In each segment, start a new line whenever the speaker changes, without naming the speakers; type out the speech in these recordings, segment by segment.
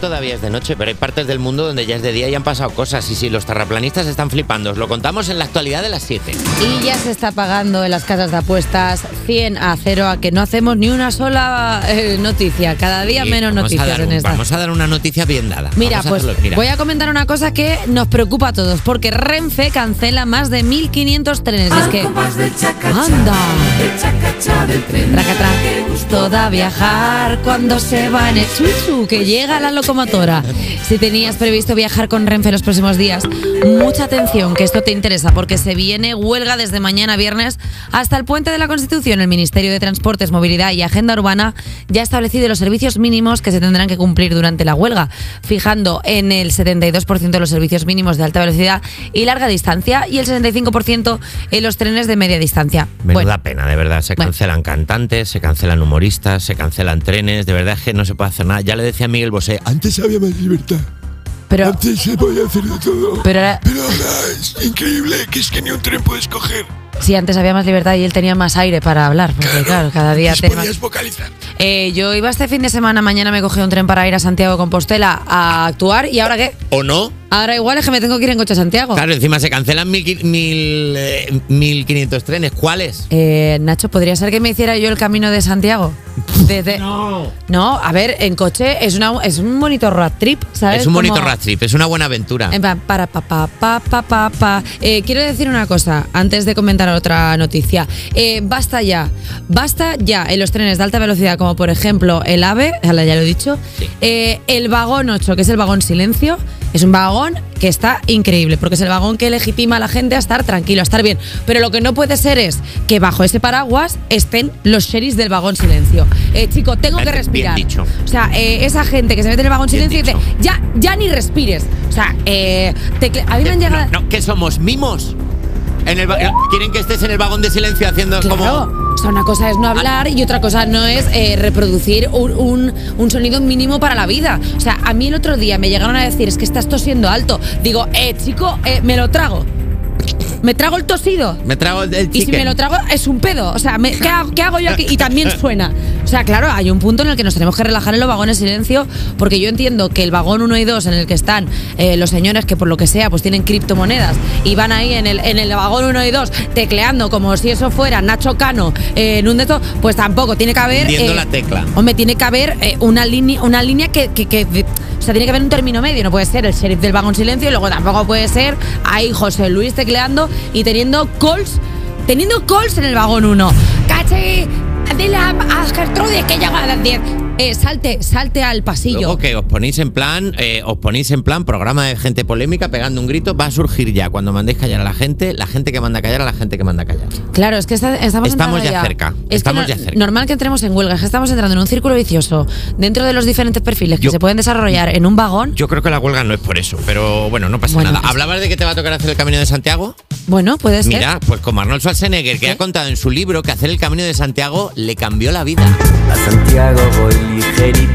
todavía es de noche, pero hay partes del mundo donde ya es de día y han pasado cosas. Y sí, los terraplanistas están flipando. Os lo contamos en la actualidad de las 7.
Y ya se está pagando en las casas de apuestas 100 a 0 a que no hacemos ni una sola eh, noticia. Cada día
Sí,
menos noticias
dar
en esta.
Vamos a dar una noticia bien dada.
Mira,
Vamos a
pues
hacerlo, mira.
voy a comentar una cosa que nos preocupa a todos, porque Renfe cancela más de 1.500 trenes. Es que... ¡Anda! Traca, traca. Gusta viajar cuando se va en el chuchu, que llega la locomotora. Si tenías previsto viajar con Renfe los próximos días, mucha atención, que esto te interesa, porque se viene huelga desde mañana viernes hasta el Puente de la Constitución. El Ministerio de Transportes, Movilidad y Agenda Urbana ya ha establecido los servicios mínimos que se tendrán que cumplir durante la huelga, fijando en el 72% de los servicios mínimos de alta velocidad y larga distancia y el 65% en los trenes de media distancia.
Menuda
Bueno,
pena, de verdad. Se
Bueno.
cancelan cantantes, se cancelan humoristas, se cancelan trenes. De verdad es que no se puede hacer nada. Ya le decía a Miguel Bosé,
Antes había más libertad.
pero,
Antes se podía hacer de todo.
pero ahora-
Pero ahora es increíble que es que ni un tren puedes coger.
Sí, antes había más libertad y él tenía más aire para hablar, porque claro, cada día más-
podías vocalizar.
Eh, yo iba este fin de semana, mañana me cogí un tren para ir a Santiago de Compostela a actuar y ahora qué?
¿o no?
Ahora igual es que me tengo que ir en coche a Santiago.
Claro, encima se cancelan mil, qui- mil, eh, 1.500 trenes. ¿Cuáles?
Eh, Nacho, ¿podría ser que me hiciera yo el camino de Santiago? Desde...
No.
No, a ver, en coche es, una, es un bonito road trip, ¿sabes?
Es un bonito
Como-
road trip, es una buena aventura.
En plan, para pa pa pa pa pa pa. Eh, quiero decir una cosa antes de comentar otra noticia. Eh, basta ya, basta ya en los trenes de alta velocidad, como por ejemplo el AVE, ya lo he dicho.
Sí.
Eh, el vagón 8, que es el vagón silencio, es un vagón que está increíble, porque es el vagón que legitima a la gente a estar tranquilo, a estar bien. Pero lo que no puede ser es que bajo ese paraguas estén los sheriffs del vagón silencio. Eh, chico, tengo que
Bien
respirar.
dicho.
O sea, eh, esa gente que se mete en el vagón
Bien
silencio y dice, ya, ya ni respires. O sea, eh, tecle- a mí me han llegado...
No, no, ¿qué somos? ¿Mimos? En el va- ¿Quieren que estés en el vagón de silencio haciendo
Claro,
como.?
O sea, una cosa es no hablar y otra cosa no es eh, reproducir un, un- un sonido mínimo para la vida. O sea, a mí el otro día me llegaron a decir, es que estás tosiendo alto. Digo, eh, chico, eh, me lo trago. Me trago el tosido.
Me trago el, el
Y si
chicken.
me lo trago, es un pedo. O sea, me- ¿qué, hago, qué hago yo aquí? Y también suena. O sea, claro, hay un punto en el que nos tenemos que relajar en los vagones silencio, porque yo entiendo que el vagón 1 y 2, en el que están eh, los señores que por lo que sea, pues tienen criptomonedas y van ahí en el, en el vagón 1 y 2 tecleando como si eso fuera Nacho Cano eh, en un de estos, pues tampoco. Tiene que haber. Eh,
la tecla.
Hombre, tiene que haber eh, una línea, una línea que, que- que- O sea, tiene que haber un término medio. No puede ser el sheriff del vagón silencio y luego tampoco puede ser ahí José Luis tecleando y teniendo calls. Teniendo calls en el vagón 1. ¡Caché! Dile a, a Gertrudis que llega a las 10. Eh, salte, salte al pasillo.
Luego que os ponéis en plan, eh, os ponéis en plan programa de gente polémica pegando un grito, va a surgir ya cuando mandéis callar a la gente, la gente que manda callar a la gente que manda callar.
Claro, es que está- estamos,
Estamos ya cerca,
Es
estamos
que
ya cerca.
Normal que entremos en huelga, es que estamos entrando en un círculo vicioso dentro de los diferentes perfiles que
Yo-
se pueden desarrollar en un vagón.
Yo creo que la huelga no es por eso, pero bueno, no pasa
Bueno,
nada.
pues-
¿Hablabas de que te va a tocar hacer el camino de Santiago?
Bueno, puede ser.
Mira, pues como Arnold Schwarzenegger, que ha contado en su libro que hacer el camino de Santiago le cambió la vida.
A Santiago voy ligerito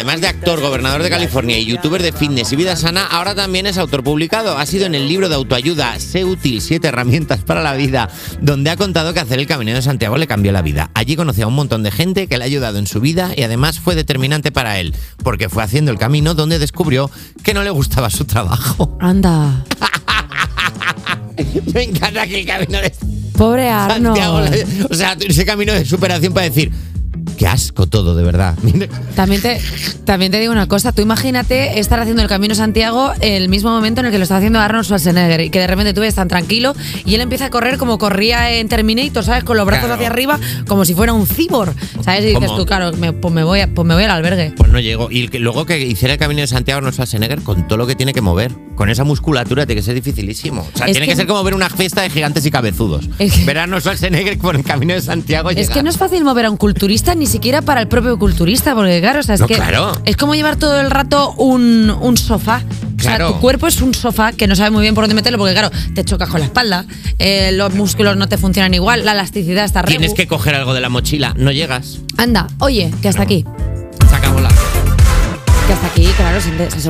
además de actor, gobernador de California y youtuber de fitness y vida sana, ahora también es autor publicado. Ha sido en el libro de autoayuda Sé útil, siete herramientas para la vida, donde ha contado que hacer el Camino de Santiago le cambió la vida. Allí conoció a un montón de gente que le ha ayudado en su vida y además fue determinante para él, porque fue haciendo el camino donde descubrió que no le gustaba su trabajo.
Anda.
Me encanta que el camino de
Pobre
Santiago,
Arnold.
o sea, ese camino de superación para decir, qué asco todo, de verdad.
También te, también te digo una cosa, tú imagínate estar haciendo el Camino Santiago el mismo momento en el que lo está haciendo Arnold Schwarzenegger y que de repente tú ves tan tranquilo y él empieza a correr como corría en Terminator, ¿sabes? Con los brazos
Claro.
hacia arriba como si fuera un cibor, ¿sabes? Y dices
Como-
tú, claro, me- pues, me voy a- pues me voy al albergue.
Pues no llegó. Y luego que hiciera el camino de Santiago no Schwarzenegger con todo lo que tiene que mover. Con esa musculatura tiene que ser dificilísimo. O sea,
Es
tiene que,
que-
ser como ver una fiesta de gigantes y cabezudos.
Es que-
Ver a Arnold Schwarzenegger por el camino de Santiago
Es que no es fácil mover a un culturista ni siquiera para el propio culturista, porque claro, o sea, es
No,
que
claro.
es como llevar todo el rato un, un sofá. O sea,
Claro.
tu cuerpo es un sofá que no sabe muy bien por dónde meterlo, porque claro, te chocas con la espalda, eh, los músculos no te funcionan igual, la elasticidad está re.
Tienes que coger algo de la mochila. No llegas.
Anda, oye, que hasta aquí.
Se acabó la.
Que hasta aquí, claro, se